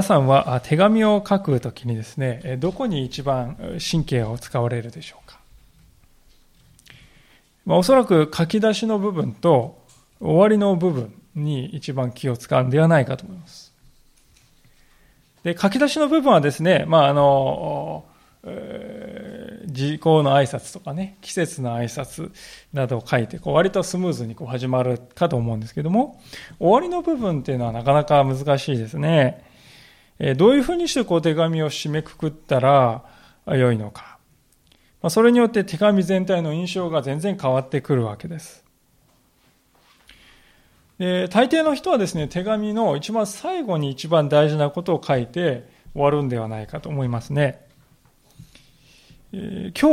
皆さんは手紙を書くときにですね、どこに一番神経を使われるでしょうか？まあ、おそらく書き出しの部分と終わりの部分に一番気を使うんではないかと思います。で、書き出しの部分はですね、まあ、あの、えー、時効の挨拶とかね、季節の挨拶などを書いて、こう割とスムーズにこう始まるかと思うんですけども、終わりの部分っていうのはなかなか難しいですね。どういうふうにしてこう手紙を締めくくったら良いのか。それによって手紙全体の印象が全然変わってくるわけです。で大抵の人はですね、手紙の一番最後に一番大事なことを書いて終わるんではないかと思いますね。今日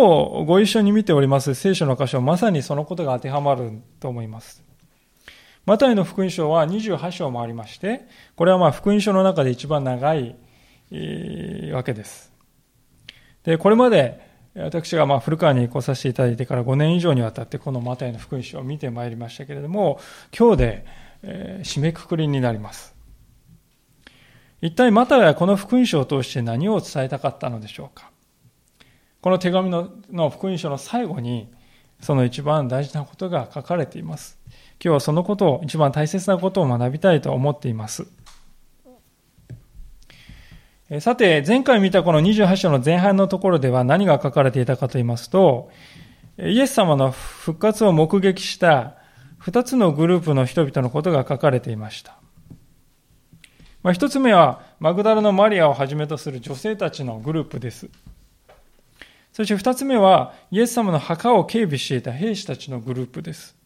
ご一緒に見ております聖書の箇所はまさにそのことが当てはまると思います。マタイの福音書は28章もありまして、これはまあ福音書の中で一番長い、わけです。で、これまで私がま古川に来させていただいてから5年以上にわたってこのマタイの福音書を見てまいりましたけれども、今日で、え締めくくりになります。一体マタイはこの福音書を通して何を伝えたかったのでしょうかこの手紙の福音書の最後にその一番大事なことが書かれています。今日はそのことを、一番大切なことを学びたいと思っています。さて、前回見たこの28章の前半のところでは何が書かれていたかと言いますと、イエス様の復活を目撃した2つのグループの人々のことが書かれていました。まあ、1つ目は、マグダラのマリアをはじめとする女性たちのグループです。そして2つ目は、イエス様の墓を警備していた兵士たちのグループです。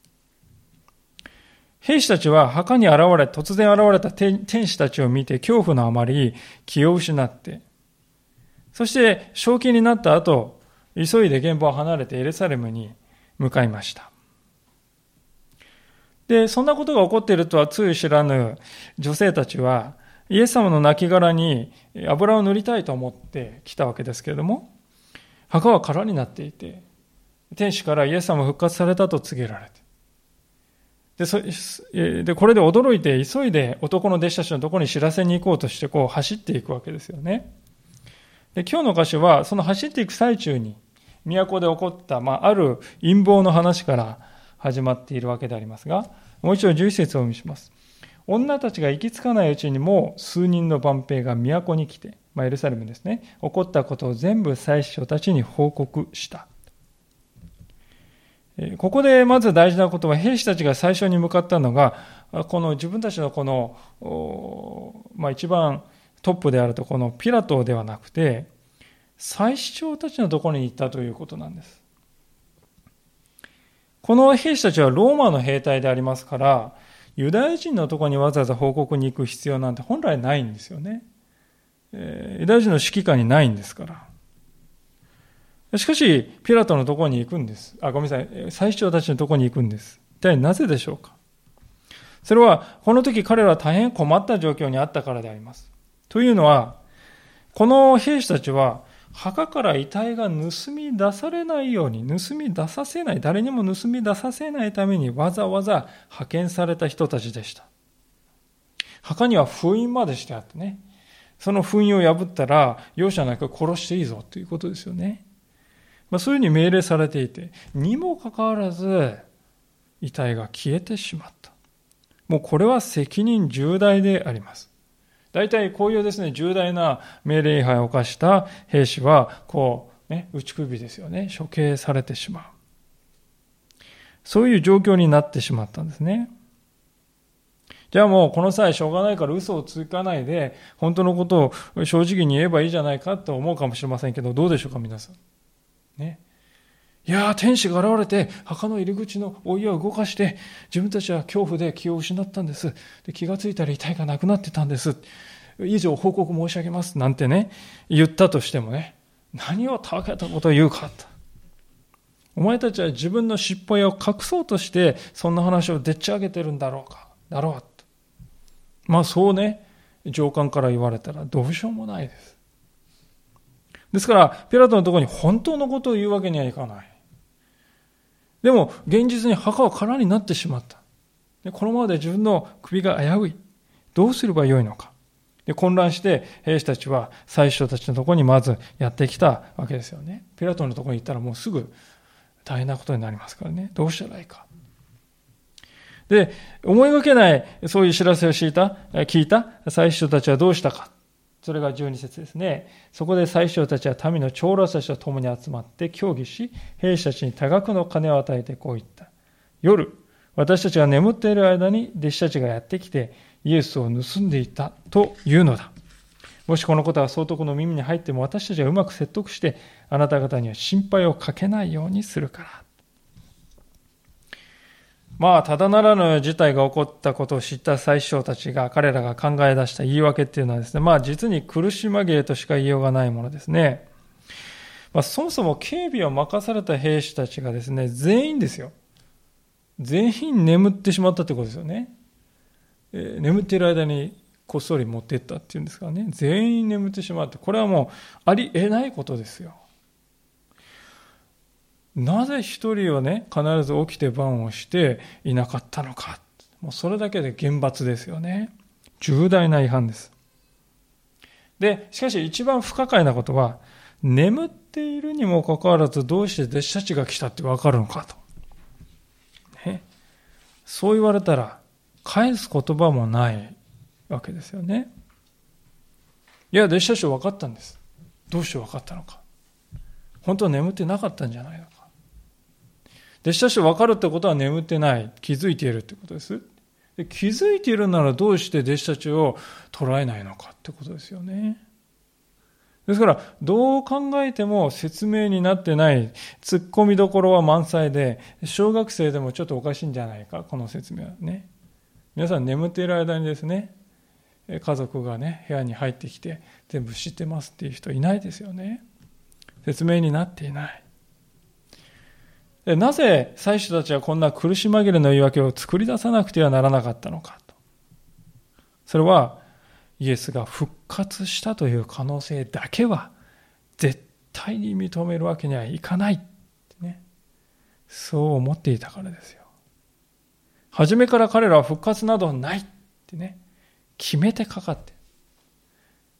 兵士たちは墓に現れ、突然現れた天使たちを見て恐怖のあまり気を失って、そして正気になった後、急いで現場を離れてエルサレムに向かいました。で、そんなことが起こっているとはつい知らぬ女性たちは、イエス様の亡骸に油を塗りたいと思って来たわけですけれども、墓は空になっていて、天使からイエス様復活されたと告げられて、で、そでこれで驚いて、急いで男の弟子たちのところに知らせに行こうとして、こう走っていくわけですよね。で、今日の箇所は、その走っていく最中に、都で起こった、まあ、ある陰謀の話から始まっているわけでありますが、もう一度11節をお見します。女たちが行き着かないうちにも数人の万兵が都に来て、まあ、エルサレムですね、起こったことを全部最初たちに報告した。ここでまず大事なことは、兵士たちが最初に向かったのが、この自分たちのこの、まあ、一番トップであるとこのピラトではなくて、最主長たちのところに行ったということなんです。この兵士たちはローマの兵隊でありますから、ユダヤ人のところにわざわざ報告に行く必要なんて本来ないんですよね。ユダヤ人の指揮下にないんですから。しかし、ピラトのところに行くんです。あ、ごめんなさい。最長たちのところに行くんです。一体なぜでしょうか？それは、この時彼らは大変困った状況にあったからであります。というのは、この兵士たちは、墓から遺体が盗み出されないように、盗み出させない、誰にも盗み出させないためにわざわざ派遣された人たちでした。墓には封印までしてあってね、その封印を破ったら容赦なく殺していいぞということですよね。まあ、そういうふうに命令されていて、にもかかわらず、遺体が消えてしまった。もうこれは責任重大であります。大体こういうですね、重大な命令違反を犯した兵士は、こう、ね、打ち首ですよね、処刑されてしまう。そういう状況になってしまったんですね。じゃあもうこの際しょうがないから嘘をつかないで、本当のことを正直に言えばいいじゃないかと思うかもしれませんけど、どうでしょうか、皆さん。ね。いや天使が現れて、墓の入り口のお湯を動かして、自分たちは恐怖で気を失ったんです。で気がついたら遺体がなくなってたんです。以上報告申し上げます。なんてね、言ったとしてもね、何をたわけたことを言うかと。お前たちは自分の失敗を隠そうとして、そんな話をでっち上げてるんだろうか。だろうと。まあそうね、上官から言われたらどうしようもないです。ですから、ピラトのところに本当のことを言うわけにはいかない。でも、現実に墓は空になってしまった。でこのままで自分の首が危うい。どうすればよいのか。で混乱して兵士たちは最初たちのところにまずやってきたわけですよね。ピラトのところに行ったらもうすぐ大変なことになりますからね。どうしたらいいか。で、思いがけないそういう知らせを聞いた、聞いた最初たちはどうしたか。それが12節ですね。そこで最初たちは民の長老たちと共に集まって協議し、兵士たちに多額の金を与えてこう言った。夜、私たちが眠っている間に弟子たちがやってきて、イエスを盗んでいたというのだ。もしこのことが総督の耳に入っても私たちがうまく説得してあなた方には心配をかけないようにするから。まあ、ただならぬ事態が起こったことを知った最初たちが、彼らが考え出した言い訳っていうのはですね、まあ、実に苦し紛れとしか言いようがないものですね。まあ、そもそも警備を任された兵士たちがですね、全員ですよ。全員眠ってしまったってことですよね。えー、眠っている間にこっそり持っていったっていうんですからね。全員眠ってしまって、これはもうありえないことですよ。なぜ一人はね、必ず起きて番をしていなかったのか。もうそれだけで厳罰ですよね。重大な違反です。で、しかし一番不可解なことは、眠っているにもかかわらずどうして弟子たちが来たってわかるのかと。ね、そう言われたら、返す言葉もないわけですよね。いや、弟子たちは分かったんです。どうして分かったのか。本当は眠ってなかったんじゃないのか。弟子たち分かるってことは眠ってない。気づいているってことです。で気づいているならどうして弟子たちを捉えないのかってことですよね。ですから、どう考えても説明になってない、突っ込みどころは満載で、小学生でもちょっとおかしいんじゃないか、この説明はね。皆さん眠っている間にですね、家族がね、部屋に入ってきて、全部知ってますっていう人いないですよね。説明になっていない。なぜ祭司たちはこんな苦し紛れの言い訳を作り出さなくてはならなかったのかと。それはイエスが復活したという可能性だけは絶対に認めるわけにはいかないね。そう思っていたからですよ。初めから彼らは復活などないってね、決めてかかって。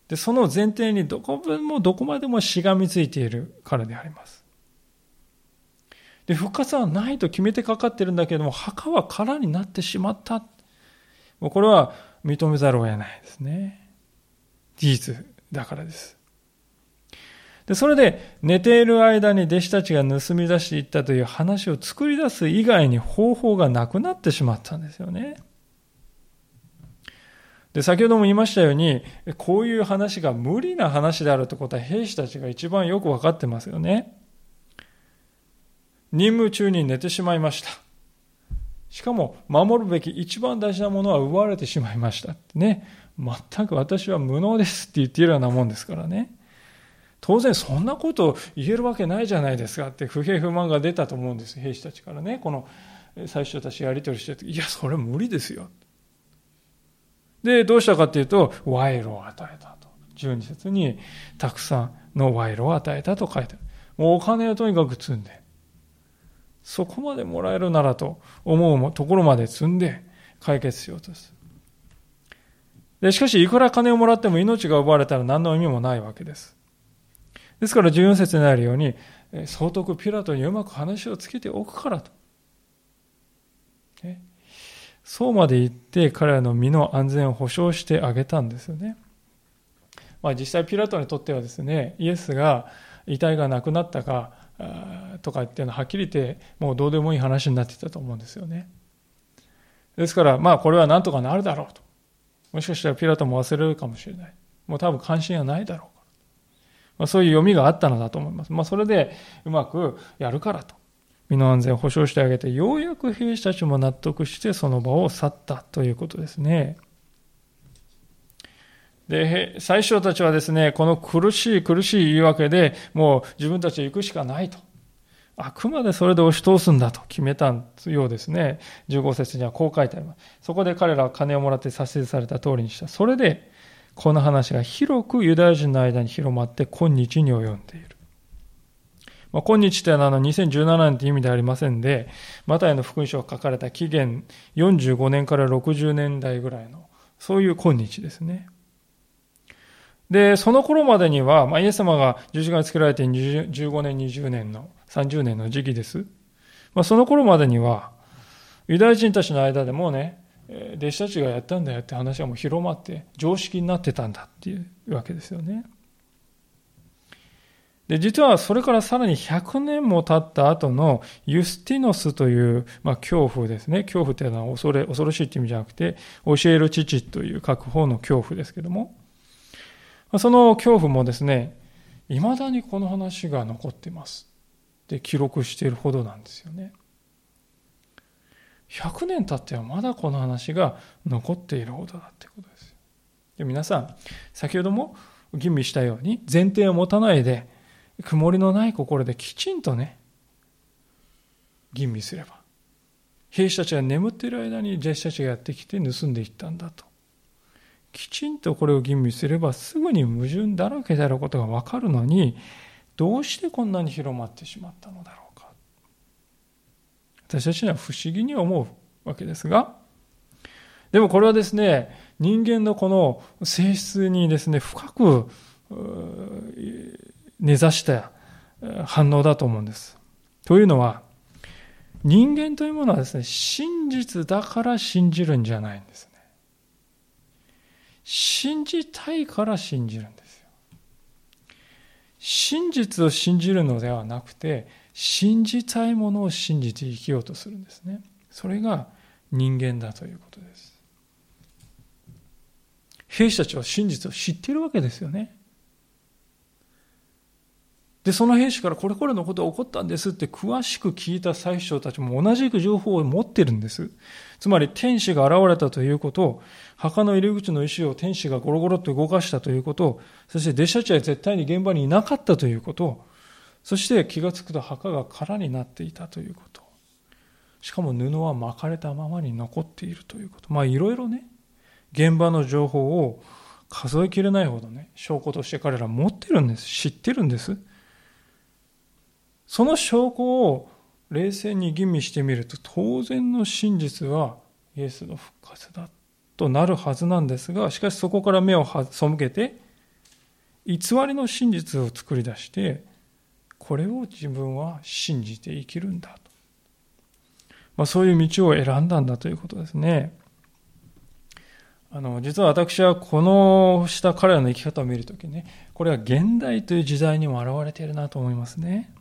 で、その前提にどこ分もどこまでもしがみついているからであります。で、復活はないと決めてかかってるんだけれども、墓は空になってしまった。もうこれは認めざるを得ないですね。事実だからです。で、それで寝ている間に弟子たちが盗み出していったという話を作り出す以外に方法がなくなってしまったんですよね。で、先ほども言いましたように、こういう話が無理な話であるということは兵士たちが一番よくわかってますよね。任務中に寝てしまいました。しかも、守るべき一番大事なものは奪われてしまいましたね。全く私は無能ですって言っているようなもんですからね。当然そんなこと言えるわけないじゃないですかって不平不満が出たと思うんです、兵士たちからね。この最初たちやり取りしてて、いや、それ無理ですよ。で、どうしたかっていうと、賄賂を与えたと。12節に、たくさんの賄賂を与えたと書いてある。もうお金をとにかく積んで、そこまでもらえるならと思うところまで積んで解決しようとする。でしかし、いくら金をもらっても命が奪われたら何の意味もないわけです。ですから14節にあるように、総督ピラトにうまく話をつけておくからと。そうまで言って彼らの身の安全を保証してあげたんですよね。まあ実際ピラトにとってはですね、イエスが遺体がなくなったか、とかっていうのははっきり言ってもうどうでもいい話になってたと思うんですよね。ですからまあこれはなんとかなるだろうと。もしかしたらピラトも忘れるかもしれない。もう多分関心はないだろうから。まあ、そういう読みがあったのだと思います。まあそれでうまくやるからと。身の安全を保障してあげて、ようやく兵士たちも納得してその場を去ったということですね。で、最初たちはですね、この苦しい苦しい言い訳でもう自分たちは行くしかないと。あくまでそれで押し通すんだと決めたようですね。15節にはこう書いてあります。そこで彼らは金をもらって差し出された通りにした。それで、この話が広くユダヤ人の間に広まって今日に及んでいる。まあ、今日というのはあの2017年という意味ではありませんで、マタイの福音書が書かれた紀元45年から60年代ぐらいの、そういう今日ですね。で、その頃までには、まあ、イエス様が十字架につけられて15年、20年の、30年の時期です。まあ、その頃までには、ユダヤ人たちの間でもうね、弟子たちがやったんだよって話はもう広まって常識になってたんだっていうわけですよね。で、実はそれからさらに100年も経った後のユスティノスという、まあ、恐怖ですね。恐怖というのは恐れ、恐ろしいという意味じゃなくて、教える父という各方の恐怖ですけども、その恐怖もですね、未だにこの話が残っています。で、記録しているほどなんですよね。100年経ってはまだこの話が残っているほどだってことです。で皆さん、先ほども吟味したように前提を持たないで、曇りのない心できちんとね、吟味すれば、兵士たちが眠っている間に弟子たちがやってきて盗んでいったんだと。きちんとこれを吟味すればすぐに矛盾だらけであることがわかるのに、どうしてこんなに広まってしまったのだろうか。私たちには不思議に思うわけですが、でもこれはですね、人間のこの性質にですね、深く根ざした反応だと思うんです。というのは、人間というものはですね、真実だから信じるんじゃないんです。信じたいから信じるんですよ。真実を信じるのではなくて、信じたいものを信じて生きようとするんですね。それが人間だということです。兵士たちは真実を知っているわけですよね。で、その兵士からこれこれのことが起こったんですって詳しく聞いた最初たちも同じく情報を持ってるんです。つまり天使が現れたということを、墓の入り口の石を天使がゴロゴロと動かしたということ、そして弟子たちは絶対に現場にいなかったということ、そして気がつくと墓が空になっていたということ。しかも布は巻かれたままに残っているということ。まあいろいろね、現場の情報を数えきれないほどね、証拠として彼ら持ってるんです。知ってるんです。その証拠を冷静に吟味してみると当然の真実はイエスの復活だとなるはずなんですがしかしそこから目を背けて偽りの真実を作り出してこれを自分は信じて生きるんだと、まあ、そういう道を選んだんだということですね。あの実は私はこのした彼らの生き方を見るときねこれは現代という時代にも表れているなと思いますね。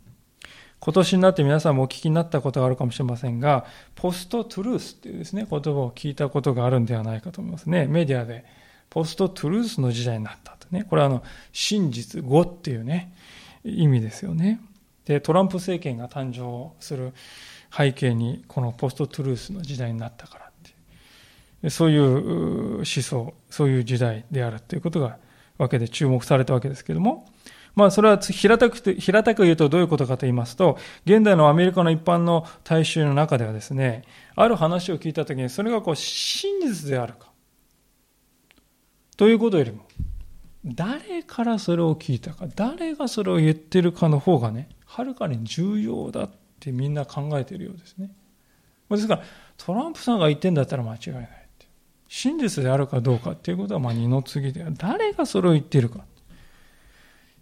今年になって皆さんもお聞きになったことがあるかもしれませんが、ポストトゥルースっていうですね、言葉を聞いたことがあるんではないかと思いますね。メディアで、ポストトゥルースの時代になったとね。これはあの、真実語っていうね、意味ですよね。で、トランプ政権が誕生する背景に、このポストトゥルースの時代になったからってそういう思想、そういう時代であるということが、わけで注目されたわけですけども、まあ、それは平たく平たく言うとどういうことかと言いますと、現代のアメリカの一般の大衆の中ではですね、ある話を聞いたときに、それがこう真実であるか。ということよりも、誰からそれを聞いたか、誰がそれを言ってるかの方がね、はるかに重要だってみんな考えているようですね。ですから、トランプさんが言ってんだったら間違いない。真実であるかどうかっていうことはまあ二の次で、誰がそれを言ってるか。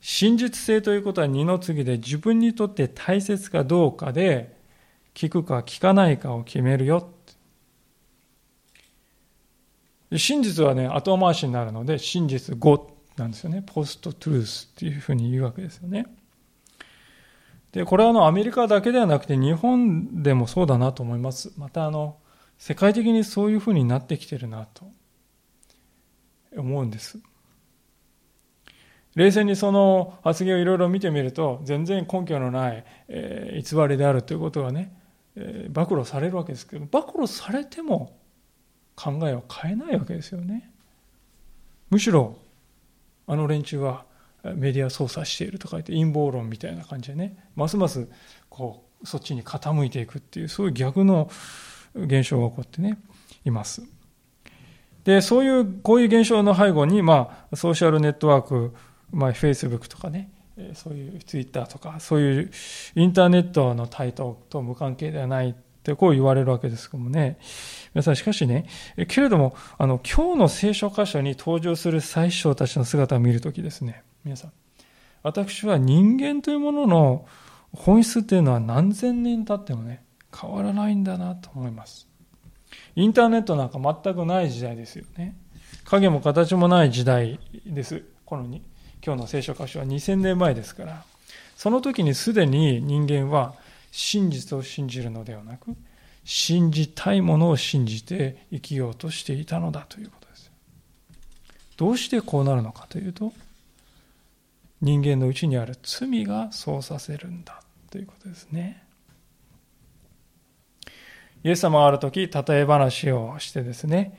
真実性ということは二の次で自分にとって大切かどうかで聞くか聞かないかを決めるよ。真実はね、後回しになるので、真実語なんですよね。ポストトゥルースっていうふうに言うわけですよね。で、これはあのアメリカだけではなくて日本でもそうだなと思います。またあの、世界的にそういうふうになってきてるなと思うんです。冷静にその発言をいろいろ見てみると、全然根拠のない、え、偽りであるということがね、え、暴露されるわけですけど、暴露されても考えを変えないわけですよね。むしろ、あの連中はメディア操作しているとか言って陰謀論みたいな感じでね、ますますこう、そっちに傾いていくっていう、そういう逆の現象が起こってね、います。で、そういう、こういう現象の背後に、まあ、ソーシャルネットワーク、まあ、Facebook とかね、そういう Twitter とか、そういうインターネットの台頭と無関係ではないってこう言われるわけですけどもね。皆さん、しかしね、けれども、あの、今日の聖書箇所に登場する最小たちの姿を見るときですね、皆さん、私は人間というものの本質っていうのは何千年経ってもね、変わらないんだなと思います。インターネットなんか全くない時代ですよね。影も形もない時代です。このに今日の聖書箇所は2000年前ですから。その時にすでに人間は真実を信じるのではなく、信じたいものを信じて生きようとしていたのだということです。どうしてこうなるのかというと、人間のうちにある罪がそうさせるんだということですね。イエス様がある時、例え話をしてですね、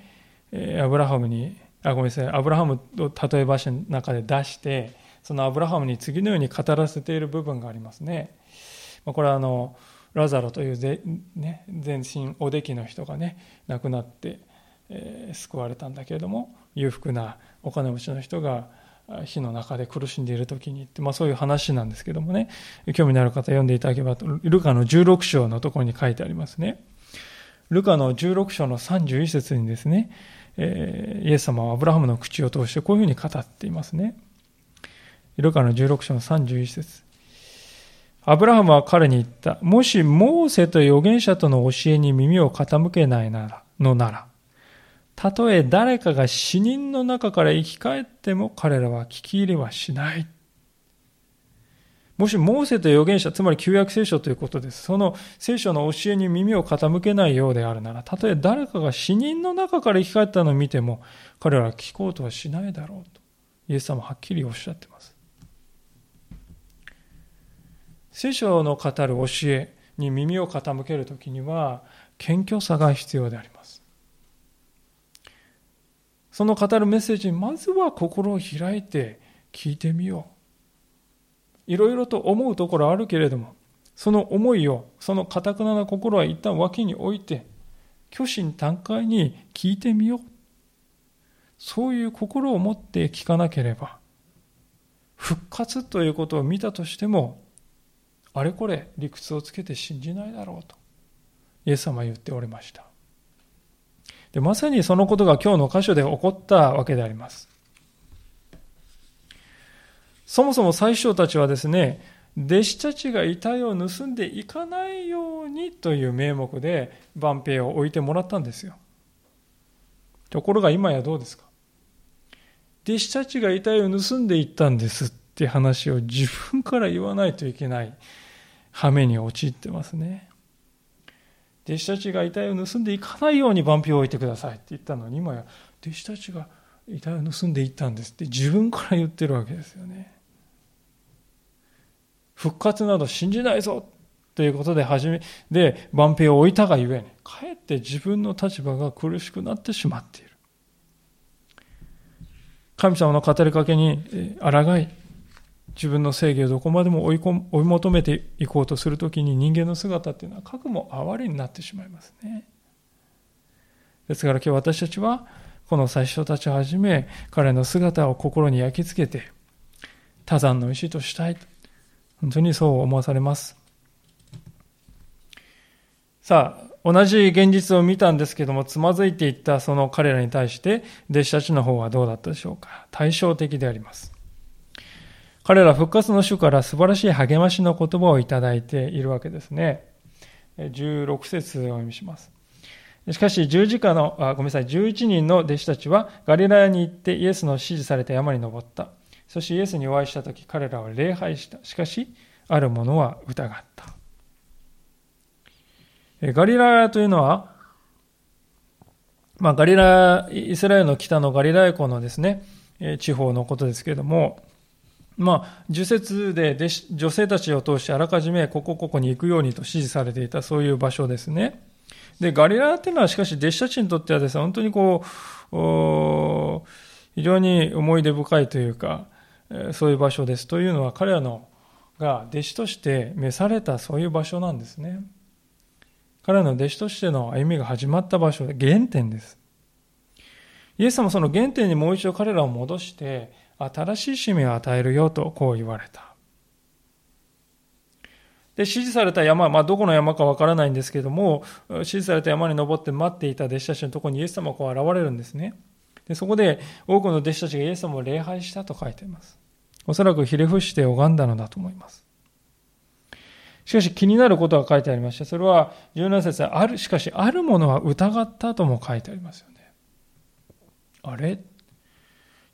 アブラハムに、あ、ごめんなさい、アブラハムを例え話の中で出して、そのアブラハムに次のように語らせている部分がありますね。これはあのラザロという、全身おできの人がね亡くなって、救われたんだけれども裕福なお金持ちの人が火の中で苦しんでいる時にって、まあ、そういう話なんですけどもね。興味のある方読んでいただければルカの16章のところに書いてありますね。ルカの16章の31節にですね、え、イエス様はアブラハムの口を通してこういうふうに語っていますねルカの16章の31節アブラハムは彼に言った。もしモーセと預言者との教えに耳を傾けないなら、のなら、たとえ誰かが死人の中から生き返っても彼らは聞き入れはしない。もしモーセと預言者、つまり旧約聖書ということです。その聖書の教えに耳を傾けないようであるなら、たとえ誰かが死人の中から生き返ったのを見ても、彼らは聞こうとはしないだろうと、イエス様ははっきりおっしゃっています。聖書の語る教えに耳を傾けるときには謙虚さが必要であります。その語るメッセージにまずは心を開いて聞いてみよう。いろいろと思うところあるけれども、その思いを、そのかたくなな心は一旦脇に置いて、虚心坦懐に聞いてみよう。そういう心を持って聞かなければ、復活ということを見たとしても、あれこれ理屈をつけて信じないだろうとイエス様は言っておりましたでまさにそのことが今日の箇所で起こったわけでありますそもそも最初たちはですね弟子たちが遺体を盗んでいかないようにという名目で万平を置いてもらったんですよところが今やどうですか？弟子たちが遺体を盗んでいったんですって話を自分から言わないといけない羽目に陥ってますね。弟子たちが遺体を盗んでいかないように万票を置いてくださいって言ったのに、今や弟子たちが遺体を盗んでいったんですって自分から言ってるわけですよね。復活など信じないぞということで初め、で、万平を置いたがゆえに、かえって自分の立場が苦しくなってしまっている。神様の語りかけに抗い、自分の正義をどこまでも追い追い求めていこうとするときに人間の姿っていうのは核も哀れになってしまいますね。ですから今日私たちはこの最初たちをはじめ彼の姿を心に焼き付けて多山の石としたい。本当にそう思わされます。さあ、同じ現実を見たんですけども、つまずいていったその彼らに対して、弟子たちの方はどうだったでしょうか。対照的であります。彼ら復活の主から素晴らしい励ましの言葉をいただいているわけですね。16節をお読みします。しかし十字架の、あごめんなさい、11人の弟子たちはガリラヤに行ってイエスの指示された山に登った。そしてイエスにお会いしたとき彼らは礼拝した。しかし、ある者は疑った。ガリラヤというのは、まあ、ガリラ、イスラエルの北のガリラヤ湖のですね、地方のことですけれども、まあ、受説で女性たちを通してあらかじめここここに行くようにと指示されていたそういう場所ですね。で、ガリラっていうのはしかし弟子たちにとってはですね、本当にこう、非常に思い出深いというか、そういう場所です。というのは彼らのが弟子として召されたそういう場所なんですね。彼らの弟子としての歩みが始まった場所で原点です。イエス様はその原点にもう一度彼らを戻して、新しい使命を与えるよとこう言われた。で、指示された山、まあ、どこの山かわからないんですけども、指示された山に登って待っていた弟子たちのところにイエス様がこう現れるんですね。で、そこで多くの弟子たちがイエス様を礼拝したと書いています。おそらくひれ伏して拝んだのだと思います。しかし気になることが書いてありまして、それは17節ある、しかしあるものは疑ったとも書いてありますよね。あれ？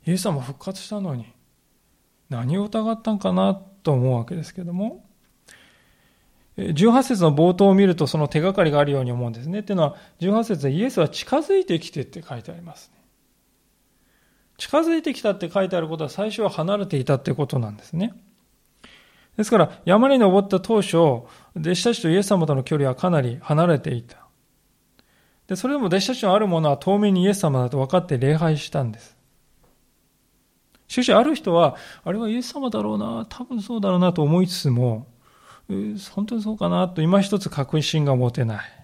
イエス様復活したのに何を疑ったんかなと思うわけですけども、18節の冒頭を見るとその手がかりがあるように思うんですね。っていうのは、18節でイエスは近づいてきてって書いてありますね。近づいてきたって書いてあることは最初は離れていたってことなんですね。ですから、山に登った当初、弟子たちとイエス様との距離はかなり離れていた。で、それでも弟子たちのあるものは遠目にイエス様だと分かって礼拝したんです。しかし、ある人は、あれはイエス様だろうな、多分そうだろうなと思いつつも、本当にそうかなと今一つ確信が持てない。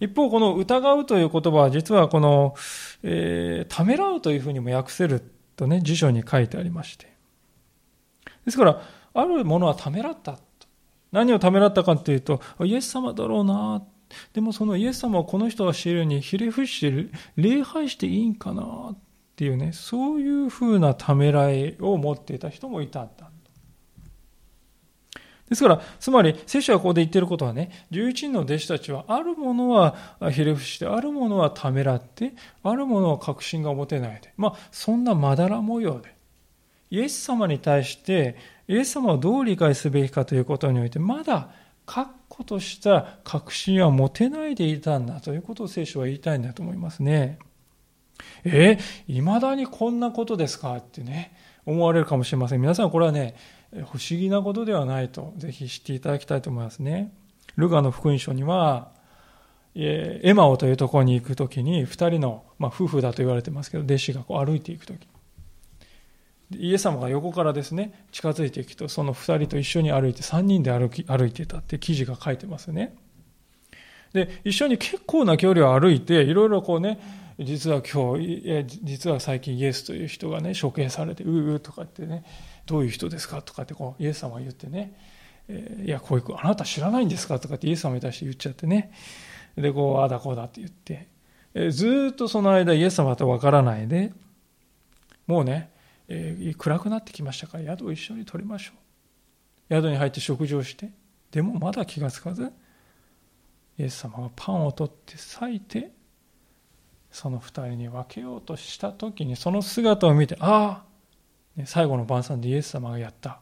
一方、この疑うという言葉は実はこの、えー、ためらうというふうにも訳せるとね、辞書に書いてありまして。ですから、あるものはためらった。何をためらったかというと、イエス様だろうな。でもそのイエス様をこの人が知るにひれ伏して礼拝していいんかなっていうね、そういうふうなためらいを持っていた人もいたんだ。ですから、つまり、聖書がここで言っていることはね、11人の弟子たちは、あるものはひれ伏して、あるものはためらって、あるものは確信が持てないで、まあ、そんなまだら模様で、イエス様に対して、イエス様をどう理解すべきかということにおいて、まだ確固とした確信は持てないでいたんだということを聖書は言いたいんだと思いますね。えいまだにこんなことですか？ってね、思われるかもしれません。皆さんこれはね、不思議なことではないと、ぜひ知っていただきたいと思いますね。ルガの福音書には、エマオというところに行くときに、二人の、まあ、夫婦だと言われてますけど、弟子がこう歩いていくとき。イエス様が横からですね、近づいていくと、その二人と一緒に歩いて、三人で歩き歩いてたって記事が書いてますね。で、一緒に結構な距離を歩いて、いろいろこうね、実は今日、実は最近イエスという人がね、処刑されて、ううとかってね、どういう人ですかとかってこうイエス様が言ってね、えー、いや、こういう、あなた知らないんですかとかってイエス様に対して言っちゃってね。で、こう、ああだこうだって言って、えー、ずっとその間イエス様とわからないで、もうね、えー、暗くなってきましたから宿を一緒に取りましょう。宿に入って食事をして、でもまだ気がつかず、イエス様がパンを取って裂いて、その二人に分けようとした時にその姿を見て、ああ、最後の晩餐でイエス様がやった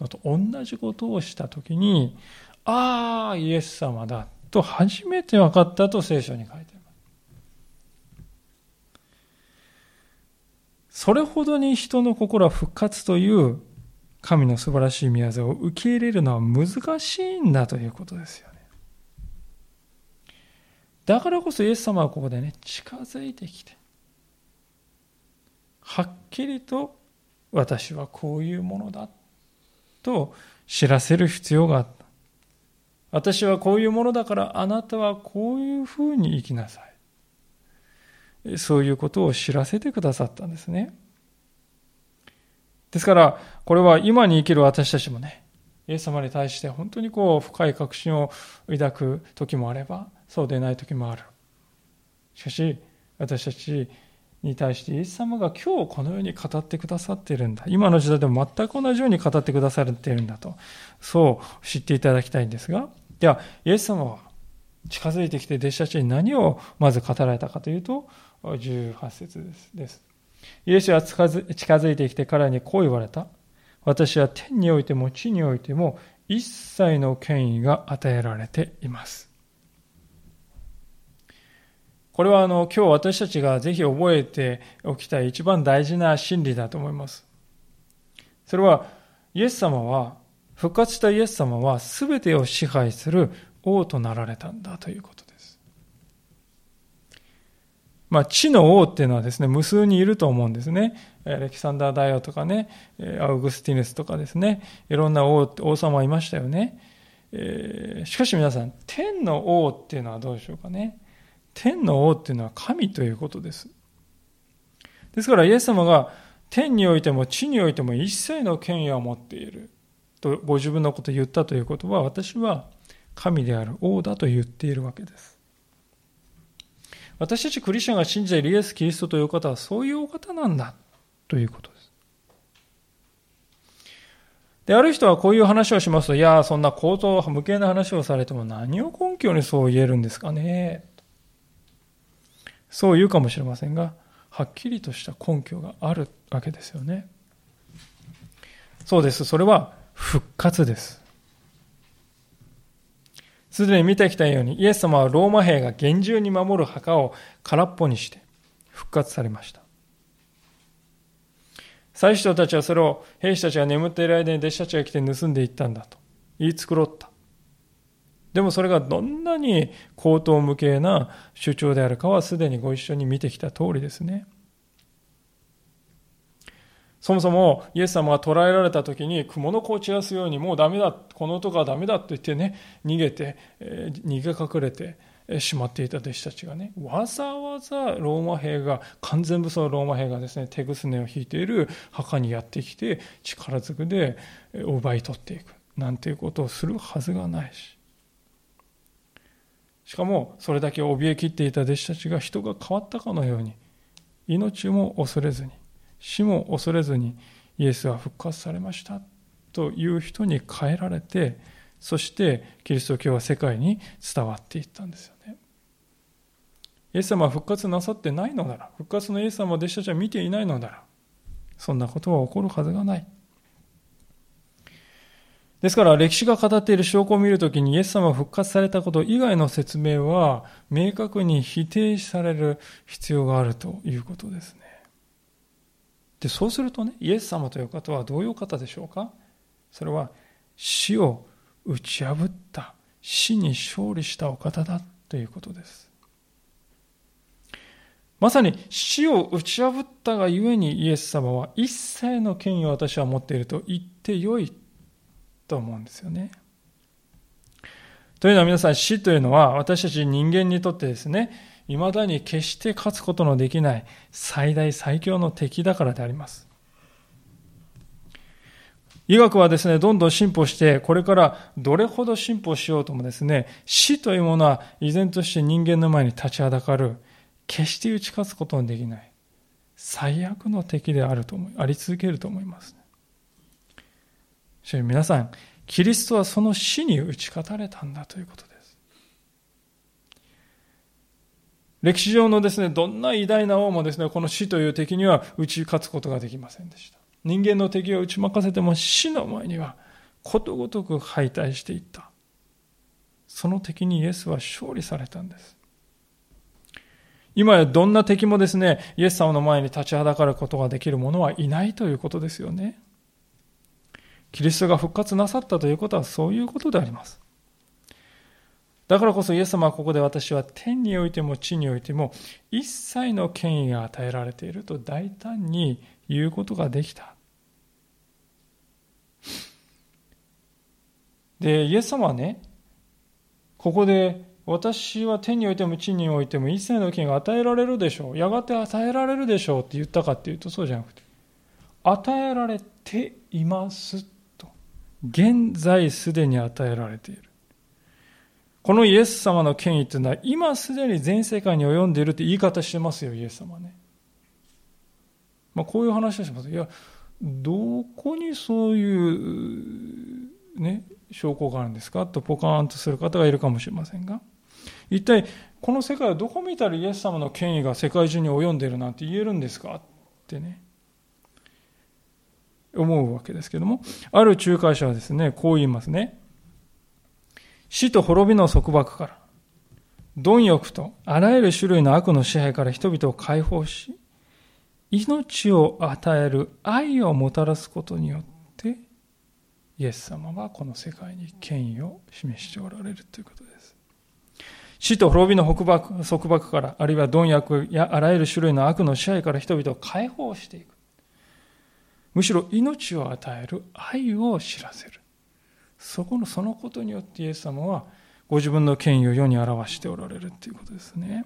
のと同じことをしたときに、ああ、イエス様だと初めて分かったと聖書に書いてあります。それほどに人の心は復活という神の素晴らしい宮業を受け入れるのは難しいんだということですよね。だからこそイエス様はここでね、近づいてきて、はっきりと私はこういうものだと知らせる必要があった。私はこういうものだからあなたはこういうふうに生きなさい。そういうことを知らせてくださったんですね。ですから、これは今に生きる私たちもね、イエス様に対して本当にこう深い確信を抱く時もあれば、そうでない時もある。しかし、私たちに対してイエス様が今日このように語ってくださっているんだ。今の時代でも全く同じように語ってくださっているんだと、そう知っていただきたいんですが、では、イエス様は近づいてきて弟子たちに何をまず語られたかというと、18節です。イエスは近づいてきて彼にこう言われた。私は天においても地においても一切の権威が与えられています。これはあの今日私たちがぜひ覚えておきたい一番大事な真理だと思います。それはイエス様は、復活したイエス様は全てを支配する王となられたんだということです。まあ、地の王っていうのはですね、無数にいると思うんですね。アレキサンダー大王とかね、アウグスティヌスとかですね、いろんな王王様いましたよね。えー、しかし皆さん、天の王っていうのはどうでしょうかね。天の王っていうのは神ということです。ですからイエス様が天においても地においても一切の権威を持っている。とご自分のことを言ったということは、私は神である王だと言っているわけです。私たちクリスチャンが信じているイエス・キリストという方はそういうお方なんだということです。で、ある人はこういう話をしますと、いや、そんな口頭無形な話をされても何を根拠にそう言えるんですかね。そう言うかもしれませんが、はっきりとした根拠があるわけですよね。そうです。それは復活です。すでに見てきたように、イエス様はローマ兵が厳重に守る墓を空っぽにして復活されました。祭司長たちはそれを兵士たちが眠っている間に弟子たちが来て盗んでいったんだと言い繕った。でもそれがどんなに口頭無形な主張であるかはすでにご一緒に見てきた通りですね。そもそもイエス様が捕らえられた時に蜘蛛の子を散らすようにもうダメだ、この男はダメだと言ってね、逃げて、逃げ隠れてしまっていた弟子たちがね、わざわざローマ兵が、完全武装のローマ兵がですね、手ぐすねを引いている墓にやってきて、力ずくで奪い取っていく。なんていうことをするはずがないし。しかも、それだけ怯えきっていた弟子たちが人が変わったかのように、命も恐れずに、死も恐れずに、イエスは復活されましたという人に変えられて、そしてキリスト教は世界に伝わっていったんですよね。イエス様は復活なさってないのなら、復活のイエス様を弟子たちは見ていないのなら、そんなことは起こるはずがない。ですから歴史が語っている証拠を見るときにイエス様が復活されたこと以外の説明は明確に否定される必要があるということですね。で、そうするとね、イエス様という方はどういう方でしょうかそれは死を打ち破った死に勝利したお方だということです。まさに死を打ち破ったがゆえにイエス様は一切の権威を私は持っていると言ってよいと思うんですよね。というのは皆さん死というのは私たち人間にとってですね、未だに決して勝つことのできない最大最強の敵だからであります。医学はですね、どんどん進歩して、これからどれほど進歩しようともですね、死というものは依然として人間の前に立ちはだかる、決して打ち勝つことのできない、最悪の敵であると思い、あり続けると思います。ね主皆さん、キリストはその死に打ち勝たれたんだということです。歴史上のですね、どんな偉大な王もですね、この死という敵には打ち勝つことができませんでした。人間の敵を打ち負かせても死の前にはことごとく敗退していった。その敵にイエスは勝利されたんです。今やどんな敵もですね、イエス様の前に立ちはだかることができる者はいないということですよね。キリストが復活なさったということはそういうことであります。だからこそイエス様はここで私は天においても地においても一切の権威が与えられていると大胆に言うことができた。で、イエス様はね、ここで私は天においても地においても一切の権威が与えられるでしょう。やがて与えられるでしょうって言ったかっていうとそうじゃなくて、与えられています。現在すでに与えられている。このイエス様の権威というのは今すでに全世界に及んでいるって言い方してますよ、イエス様ね。まあ、こういう話をします。いや、どこにそういうね、証拠があるんですか？とポカーンとする方がいるかもしれませんが、一体この世界はどこ見たらイエス様の権威が世界中に及んでいるなんて言えるんですか？ってね、思うわけですけども、ある仲介者はですね、こう言いますね。死と滅びの束縛から、貪欲とあらゆる種類の悪の支配から人々を解放し、命を与える愛をもたらすことによって、イエス様はこの世界に権威を示しておられるということです。死と滅びの束縛束縛から、あるいは貪欲やあらゆる種類の悪の支配から人々を解放していく。むしろ命を与える愛を知らせる。そこのそのことによってイエス様はご自分の権威を世に表しておられるということですね。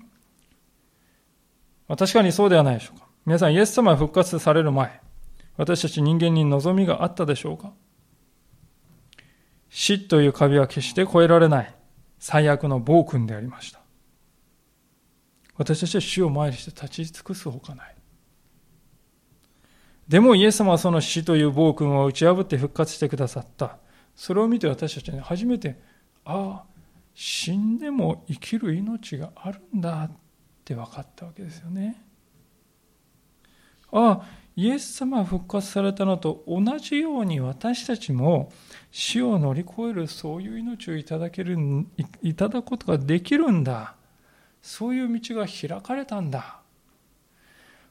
ま、確かにそうではないでしょうか。皆さん、イエス様が復活される前、私たち人間に望みがあったでしょうか死という壁は決して越えられない最悪の暴君でありました。私たちは死を前にして立ち尽くすほかない。でもイエス様はその死という暴君を打ち破って復活してくださった。それを見て私たちは初めて、ああ、死んでも生きる命があるんだって分かったわけですよね。ああ、イエス様が復活されたのと同じように私たちも死を乗り越えるそういう命をいただける、いただくことができるんだ。そういう道が開かれたんだ。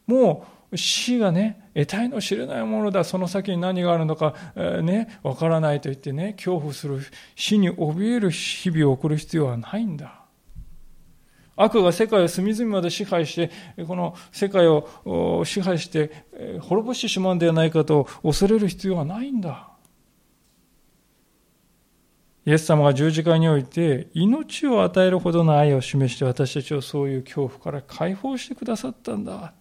もう死がね、得体の知れないものだ、その先に何があるのか、えー、ね、わからないと言ってね、恐怖する、死に怯える日々を送る必要はないんだ。悪が世界を隅々まで支配して、この世界を支配して滅ぼしてしまうんではないかと恐れる必要はないんだ。イエス様が十字架において命を与えるほどの愛を示して私たちをそういう恐怖から解放してくださったんだ。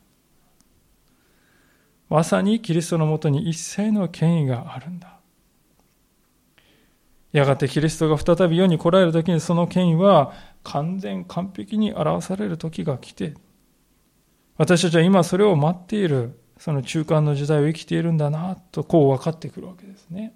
まさにキリストのもとに一切の権威があるんだ。やがてキリストが再び世に来られる時にその権威は完全完璧に表される時が来て、私たちは今それを待っている、その中間の時代を生きているんだな、とこう分かってくるわけですね。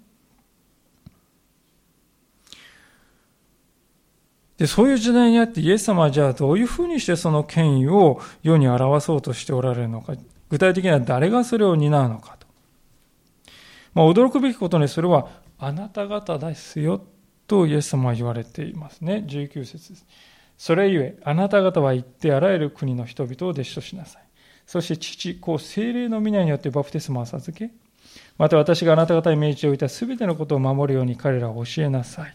で、そういう時代にあってイエス様はじゃあどういうふうにしてその権威を世に表そうとしておられるのか、具体的には誰がそれを担うのかと。まあ、驚くべきことにそれはあなた方ですよとイエス様は言われていますね。19節です。それゆえ、あなた方は行ってあらゆる国の人々を弟子としなさい。そして父、子、精霊の皆によってバプテスマを授け、また私があなた方に命じておいたすべてのことを守るように彼らを教えなさい。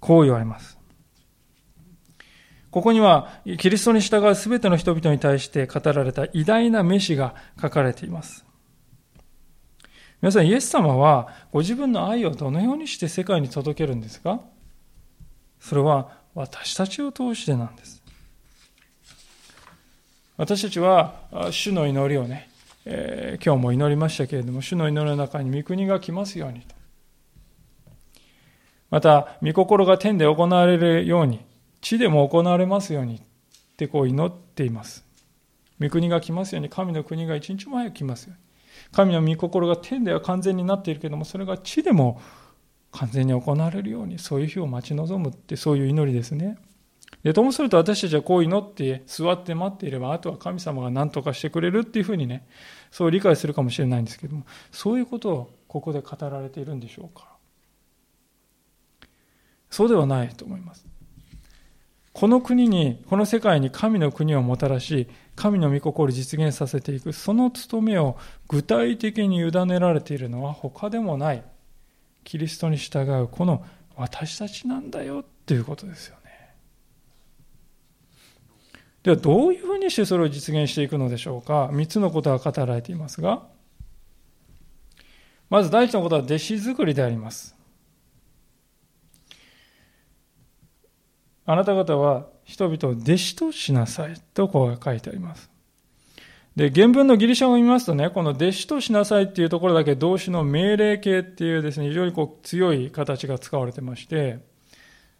こう言われます。ここには、キリストに従うすべての人々に対して語られた偉大な召しが書かれています。皆さん、イエス様はご自分の愛をどのようにして世界に届けるんですか？それは私たちを通してなんです。私たちは主の祈りをね、えー、今日も祈りましたけれども、主の祈りの中に御国が来ますようにと。また、御心が天で行われるように、地でも行われますようにってこう祈っています。御国が来ますように、神の国が一日も早く来ますように。神の御心が天では完全になっているけれども、それが地でも完全に行われるように、そういう日を待ち望むって、そういう祈りですね。でともすると私たちはこう祈って座って待っていれば、あとは神様が何とかしてくれるっていうふうにね、そう理解するかもしれないんですけども、そういうことをここで語られているんでしょうか。そうではないと思います。この国に、この世界に神の国をもたらし、神の御心を実現させていく、その務めを具体的に委ねられているのは他でもない、キリストに従うこの私たちなんだよっていうことですよね。ではどういうふうにしてそれを実現していくのでしょうか。三つのことが語られていますが、まず第一のことは弟子作りであります。あなた方は人々を弟子としなさいとこう書いてあります。で、原文のギリシャ語を見ますとね、この弟子としなさいっていうところだけ動詞の命令形っていうですね、非常にこう強い形が使われてまして、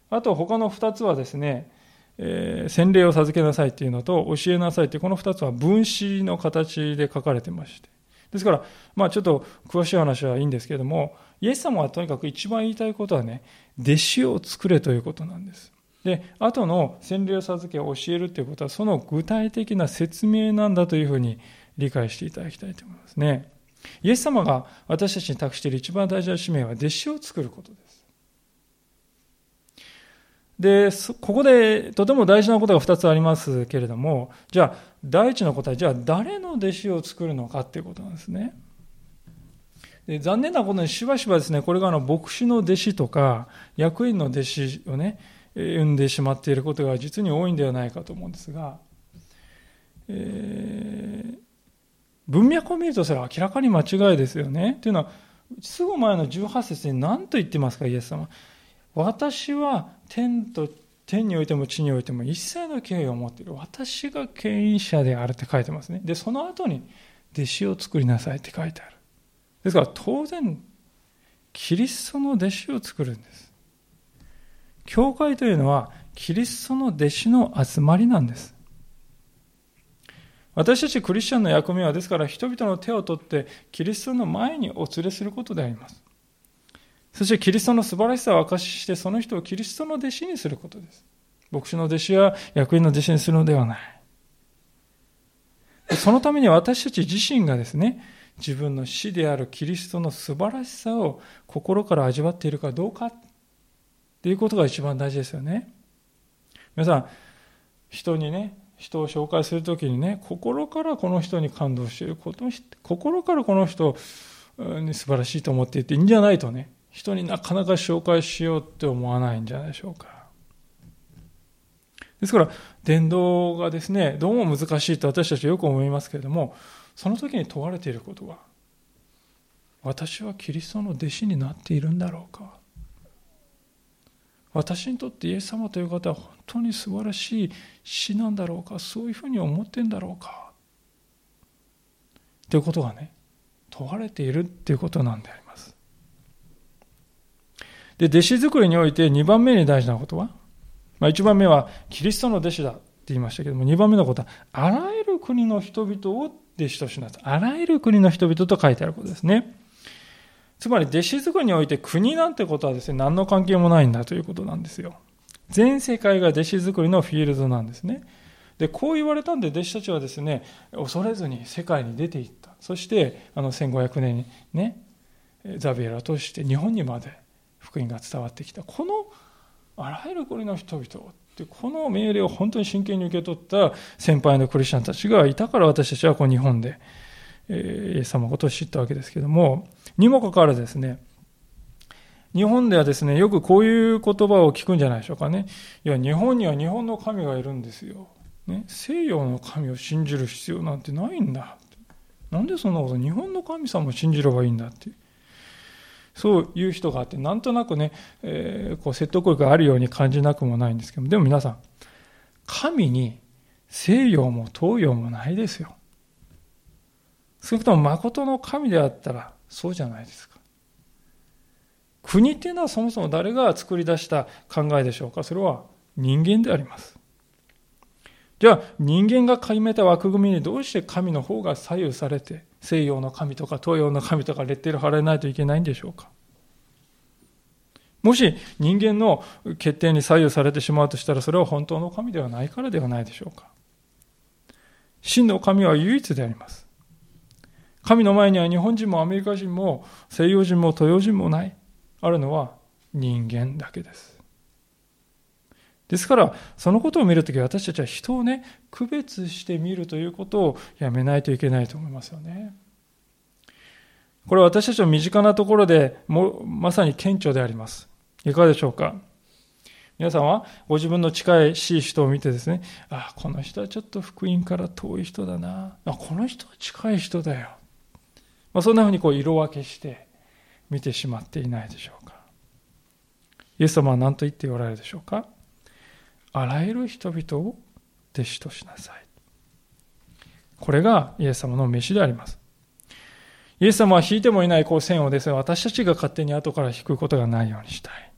あと他の2つはですね、えー、洗礼を授けなさいっていうのと教えなさいっていうこの2つは分子の形で書かれてまして。ですから、まあちょっと詳しい話はいいんですけれども、イエス様はとにかく一番言いたいことはね、弟子を作れということなんです。で、後の洗礼を授けを教えるということは、その具体的な説明なんだというふうに理解していただきたいと思いますね。イエス様が私たちに託している一番大事な使命は弟子を作ることです。で、ここでとても大事なことが2つありますけれども、じゃあ、第一の答え、じゃあ誰の弟子を作るのかっていうことなんですね。で残念なことにしばしばですね、これがあの牧師の弟子とか、役員の弟子をね、生んでしまっていることが実に多いんではないかと思うんですが、えー、文脈を見るとそれは明らかに間違いですよね。というのは、すぐ前の18節に何と言ってますか、イエス様。私は天と天においても地においても一切の敬意を持っている。私が権威者であるって書いてますね。で、その後に弟子を作りなさいって書いてある。ですから当然、キリストの弟子を作るんです。教会というのは、キリストの弟子の集まりなんです。私たちクリスチャンの役目は、ですから人々の手を取ってキリストの前にお連れすることであります。そしてキリストの素晴らしさを証しして、その人をキリストの弟子にすることです。牧師の弟子や役員の弟子にするのではない。そのために私たち自身がですね、自分の死であるキリストの素晴らしさを心から味わっているかどうかっていうことが一番大事ですよね。皆さん、人にね、人を紹介するときにね、心からこの人に感動していること、心からこの人に素晴らしいと思っていていいんじゃないとね、人になかなか紹介しようって思わないんじゃないでしょうか。ですから、伝道がですね、どうも難しいと私たちはよく思いますけれども、その時に問われていることは、私はキリストの弟子になっているんだろうか。私にとってイエス様という方は本当に素晴らしい死なんだろうかそういうふうに思ってんだろうか。ということがね問われているっていうことなんであります。で弟子作りにおいて2番目に大事なことは、まあ、1番目はキリストの弟子だって言いましたけども2番目のことはあらゆる国の人々を弟子としなさい。あらゆる国の人々と書いてあることですね。つまり弟子作りにおいて国なんてことはですね、何の関係もないんだということなんですよ。全世界が弟子作りのフィールドなんですね。で、こう言われたんで弟子たちはですね、恐れずに世界に出ていった。そして、あの1500年にね、ザビエラとして日本にまで福音が伝わってきた。このあらゆる国の人々ってこの命令を本当に真剣に受け取った先輩のクリスチャンたちがいたから私たちはこう日本でえイエス様のことを知ったわけですけども、にもかかわらずですね、日本ではですね、よくこういう言葉を聞くんじゃないでしょうかね。いや、日本には日本の神がいるんですよ。ね、西洋の神を信じる必要なんてないんだ。なんでそんなこと日本の神様を信じればいいんだって。そういう人があって、なんとなくね、えー、こう説得力があるように感じなくもないんですけどでも皆さん、神に西洋も東洋もないですよ。少なくとも誠の神であったらそうじゃないですか。国っていうのはそもそも誰が作り出した考えでしょうかそれは人間であります。じゃあ人間が決めた枠組みにどうして神の方が左右されて西洋の神とか東洋の神とかレッテル貼られないといけないんでしょうかもし人間の決定に左右されてしまうとしたらそれは本当の神ではないからではないでしょうか真の神は唯一であります神の前には日本人もアメリカ人も西洋人も東洋人もない。あるのは人間だけです。ですから、そのことを見るとき私たちは人をね、区別して見るということをやめないといけないと思いますよね。これは私たちの身近なところでもまさに顕著であります。いかがでしょうか？皆さんはご自分の近いしい人を見てですね、あ、この人はちょっと福音から遠い人だな。あ、この人は近い人だよ。まあ、そんなふうにこう色分けして見てしまっていないでしょうか。イエス様は何と言っておられるでしょうかあらゆる人々を弟子としなさい。これがイエス様の飯であります。イエス様は引いてもいないこう線をですね、私たちが勝手に後から引くことがないようにしたい。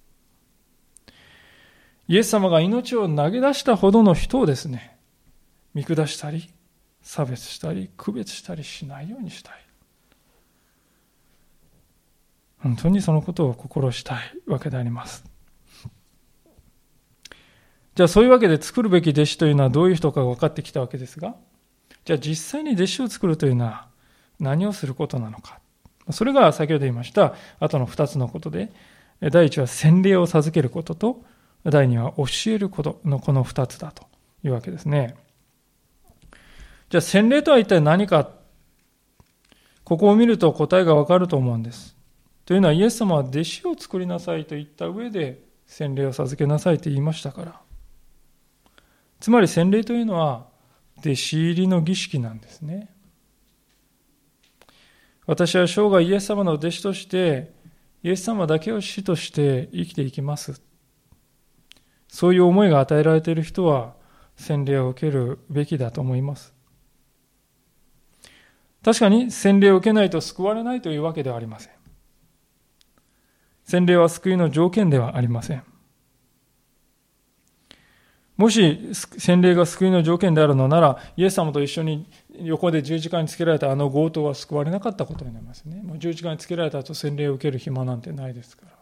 イエス様が命を投げ出したほどの人をですね、見下したり、差別したり、区別したりしないようにしたい。本当にそのことを心したいわけであります。じゃあそういうわけで作るべき弟子というのはどういう人かが分かってきたわけですが、じゃあ実際に弟子を作るというのは何をすることなのか。それが先ほど言いました後の2つのことで、第一は洗礼を授けることと、第二は教えることのこの2つだというわけですね。じゃあ洗礼とは一体何かここを見ると答えがわかると思うんです。というのはイエス様は弟子を作りなさいと言った上で洗礼を授けなさいと言いましたから。つまり洗礼というのは弟子入りの儀式なんですね。私は生涯イエス様の弟子としてイエス様だけを死として生きていきます。そういう思いが与えられている人は洗礼を受けるべきだと思います。確かに洗礼を受けないと救われないというわけではありません。洗礼は救いの条件ではありません。もし洗礼が救いの条件であるのなら、イエス様と一緒に横で十字架につけられたあの強盗は救われなかったことになりますね。もう十字架につけられた後洗礼を受ける暇なんてないですから。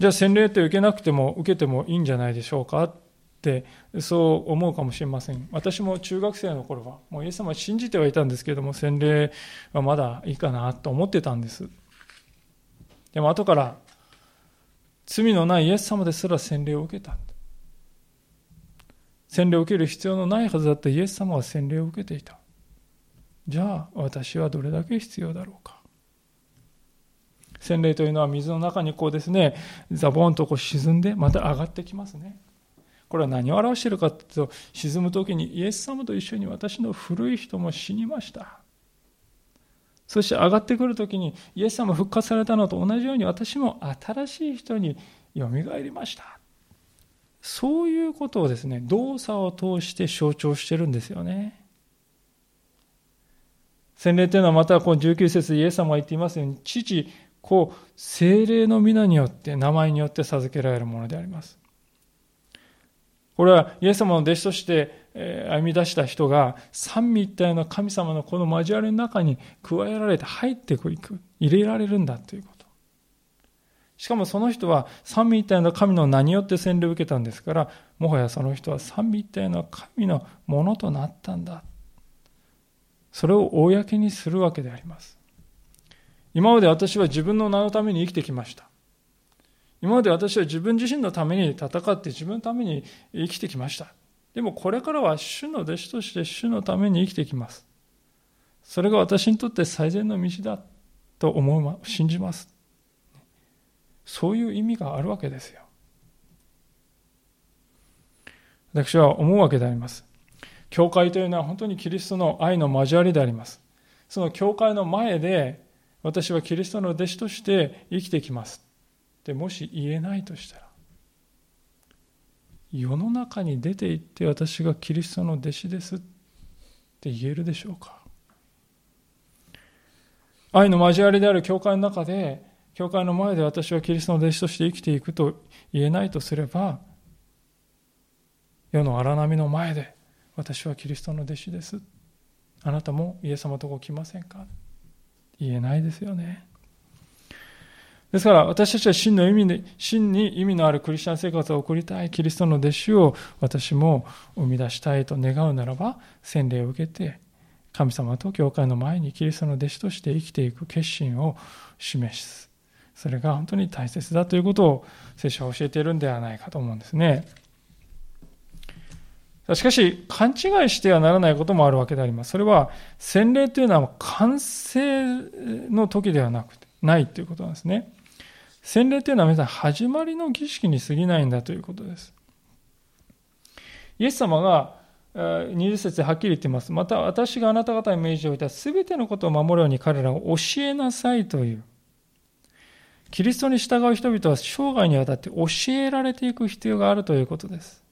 じゃあ洗礼って受けなくても受けてもいいんじゃないでしょうかってそう思うかもしれません。私も中学生の頃はもうイエス様信じてはいたんですけども洗礼はまだいいかなと思ってたんです。でも後から罪のないイエス様ですら洗礼を受けた。洗礼を受ける必要のないはずだったイエス様は洗礼を受けていた。じゃあ私はどれだけ必要だろうか。洗礼というのは水の中にこうですね、ザボンとこう沈んでまた上がってきますね。これは何を表しているかというと、沈む時にイエス様と一緒に私の古い人も死にました。そして上がってくる時にイエス様復活されたのと同じように私も新しい人によみがえりました。そういうことをですね、動作を通して象徴してるんですよね。洗礼というのはまたこう19節イエス様が言っていますように、父、子、精霊の皆によって、名前によって授けられるものであります。これはイエス様の弟子として歩み出した人が三位一体の神様のこの交わりの中に加えられて入っていく、入れられるんだということ。しかもその人は三位一体の神の名によって洗礼を受けたんですから、もはやその人は三位一体の神のものとなったんだ。それを公にするわけであります。今まで私は自分の名のために生きてきました。今まで私は自分自身のために戦って自分のために生きてきました。でもこれからは主の弟子として主のために生きてきます。それが私にとって最善の道だと思う、信じます。そういう意味があるわけですよ。私は思うわけであります。教会というのは本当にキリストの愛の交わりであります。その教会の前で私はキリストの弟子として生きてきますってもし言えないとしたら世の中に出て行って私がキリストの弟子ですって言えるでしょうか？愛の交わりである教会の中で教会の前で私はキリストの弟子として生きていくと言えないとすれば世の荒波の前で私はキリストの弟子です。あなたもイエス様とこ来ませんか？言えないですよね。ですから私たちは真の意味で、真に意味のあるクリスチャン生活を送りたいキリストの弟子を私も生み出したいと願うならば、洗礼を受けて、神様と教会の前にキリストの弟子として生きていく決心を示す。それが本当に大切だということを聖書は教えているんではないかと思うんですね。しかし、勘違いしてはならないこともあるわけであります。それは、洗礼というのは完成の時ではなくて、ないということなんですね。洗礼というのは皆さん、始まりの儀式に過ぎないんだということです。イエス様が、20節ではっきり言っています。また、私があなた方に命じておいたすべてのことを守るように彼らを教えなさいという。キリストに従う人々は生涯にわたって教えられていく必要があるということです。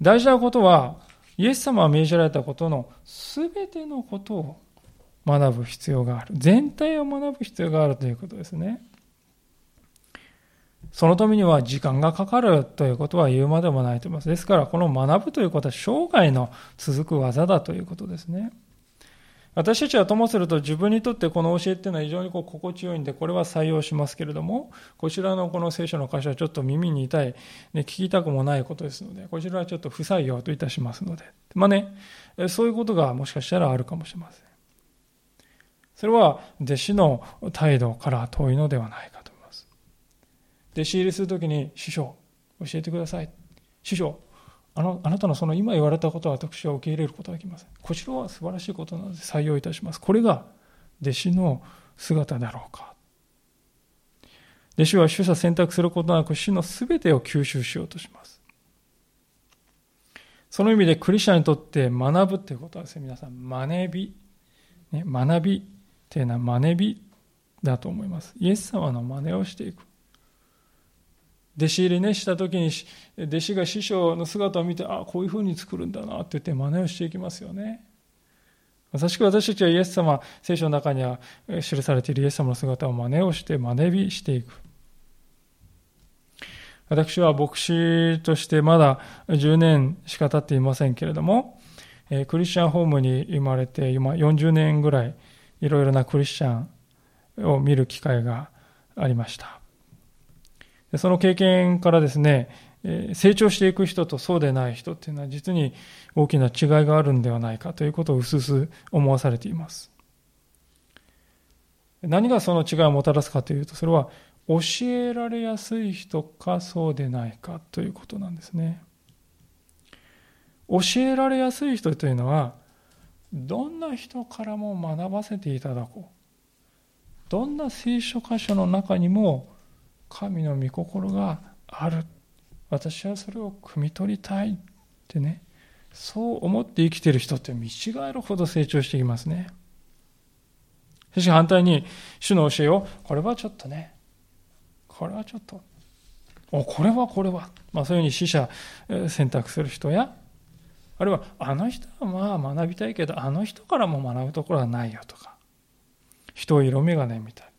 大事なことは、イエス様が命じられたことの全てのことを学ぶ必要がある。全体を学ぶ必要があるということですね。そのためには時間がかかるということは言うまでもないと思います。ですから、この学ぶということは生涯の続く技だということですね。私たちはともすると自分にとってこの教えっていうのは非常にこう心地よいんで、これは採用しますけれども、こちらのこの聖書の箇所はちょっと耳に痛い、ね、聞きたくもないことですので、こちらはちょっと不採用といたしますので。まあね、そういうことがもしかしたらあるかもしれません。それは弟子の態度から遠いのではないかと思います。弟子入りするときに、師匠、教えてください。師匠、あのあなたのその今言われたことは私は受け入れることができません。こちらは素晴らしいことなので採用いたします。これが弟子の姿だろうか。弟子は取捨選択することなく死の全てを吸収しようとします。その意味でクリスチャンにとって学ぶということはですね、皆さん、学び、ね、学びというのは学びだと思います。イエス様の真似をしていく。弟子入りねした時に弟子が師匠の姿を見てあこういうふうに作るんだなって言って真似をしていきますよねまさしく私たちはイエス様、聖書の中には記されているイエス様の姿を真似をして真似びしていく。私は牧師としてまだ10年しか経っていませんけれども、クリスチャンホームに生まれて今40年ぐらいいろいろなクリスチャンを見る機会がありました。その経験からですね、成長していく人とそうでない人っていうのは実に大きな違いがあるんではないかということを薄々思わされています。何がその違いをもたらすかというと、それは教えられやすい人かそうでないかということなんですね。教えられやすい人というのは、どんな人からも学ばせていただこう。どんな聖書箇所の中にも神の御心がある。私はそれを汲み取りたいってね。そう思って生きてる人って見違えるほど成長してきますね。しかし反対に主の教えをこれはちょっとね。これはちょっと。おこれはこれは、まあ、そういうふうに死者選択する人やあるいはあの人はまあ学びたいけどあの人からも学ぶところはないよとか。人を色眼鏡みたい。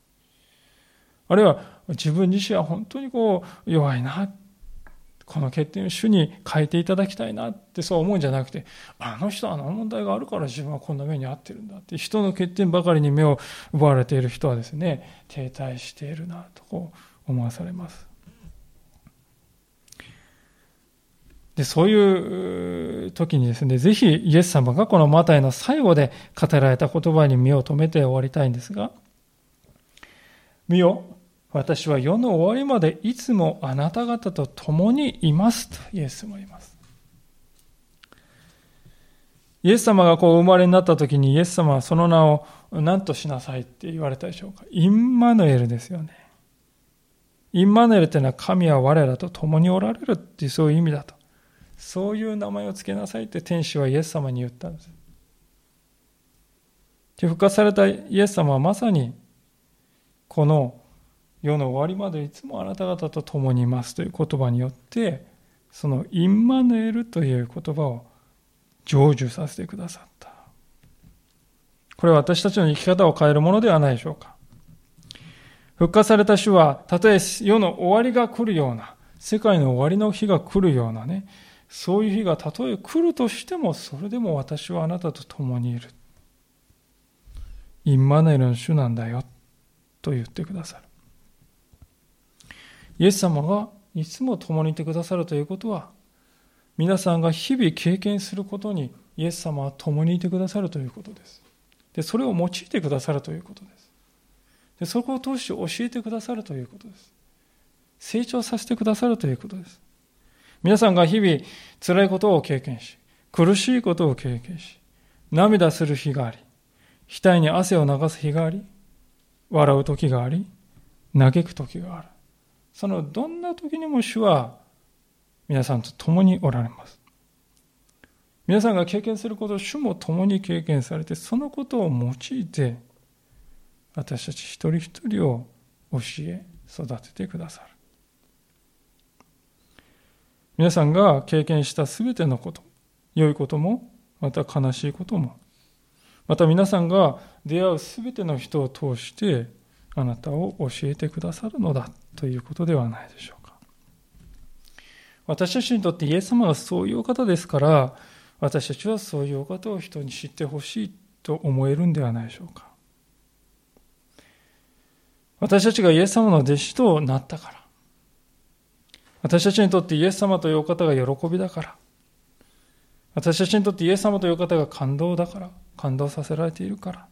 あるいは自分自身は本当にこう弱いな。この欠点を主に変えていただきたいなってそう思うんじゃなくて、あの人はあの問題があるから自分はこんな目に遭ってるんだって、人の欠点ばかりに目を奪われている人はですね、停滞しているなとこう思わされます。でそういう時にですね、ぜひイエス様がこのマタイの最後で語られた言葉に目を留めて終わりたいんですが、見よ、私は世の終わりまでいつもあなた方と共にいますとイエスも言います。イエス様がこう生まれになった時にイエス様はその名を何としなさいって言われたでしょうか。インマヌエルですよね。インマヌエルというのは神は我らと共におられるっていうそういう意味だと。そういう名前を付けなさいって天使はイエス様に言ったんです。で復活されたイエス様はまさにこの世の終わりまでいつもあなた方と共にいますという言葉によってそのインマヌエルという言葉を成就させてくださったこれは私たちの生き方を変えるものではないでしょうか復活された主はたとえ世の終わりが来るような世界の終わりの日が来るようなねそういう日がたとえ来るとしてもそれでも私はあなたと共にいるインマヌエルの主なんだよと言ってくださるイエス様がいつも共にいてくださるということは、皆さんが日々経験することにイエス様は共にいてくださるということです。で、それを用いてくださるということです。で、そこを通して教えてくださるということです。成長させてくださるということです。皆さんが日々辛いことを経験し、苦しいことを経験し、涙する日があり、額に汗を流す日があり、笑う時があり、嘆く時がある。そのどんな時にも主は皆さんと共におられます。皆さんが経験することを主も共に経験されて、そのことを用いて、私たち一人一人を教え、育ててくださる。皆さんが経験したすべてのこと、良いことも、また悲しいことも、また皆さんが出会うすべての人を通して、あなたを教えてくださるのだということではないでしょうか。私たちにとってイエス様がそういうお方ですから、私たちはそういうお方を人に知ってほしいと思えるんではないでしょうか。私たちがイエス様の弟子となったから。私たちにとってイエス様というお方が喜びだから。私たちにとってイエス様という方が感動だから。感動させられているから。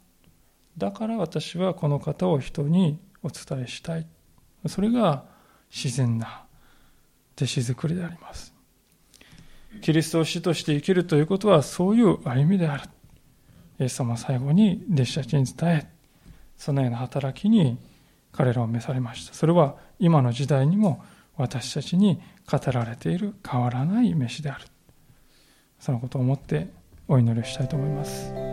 だから私はこの方を人にお伝えしたい。それが自然な弟子作りであります。キリストを死として生きるということはそういう歩みである。イエス様は最後に弟子たちに伝え、そのような働きに彼らを召されました。それは今の時代にも私たちに語られている変わらない飯である。そのことを思ってお祈りをしたいと思います。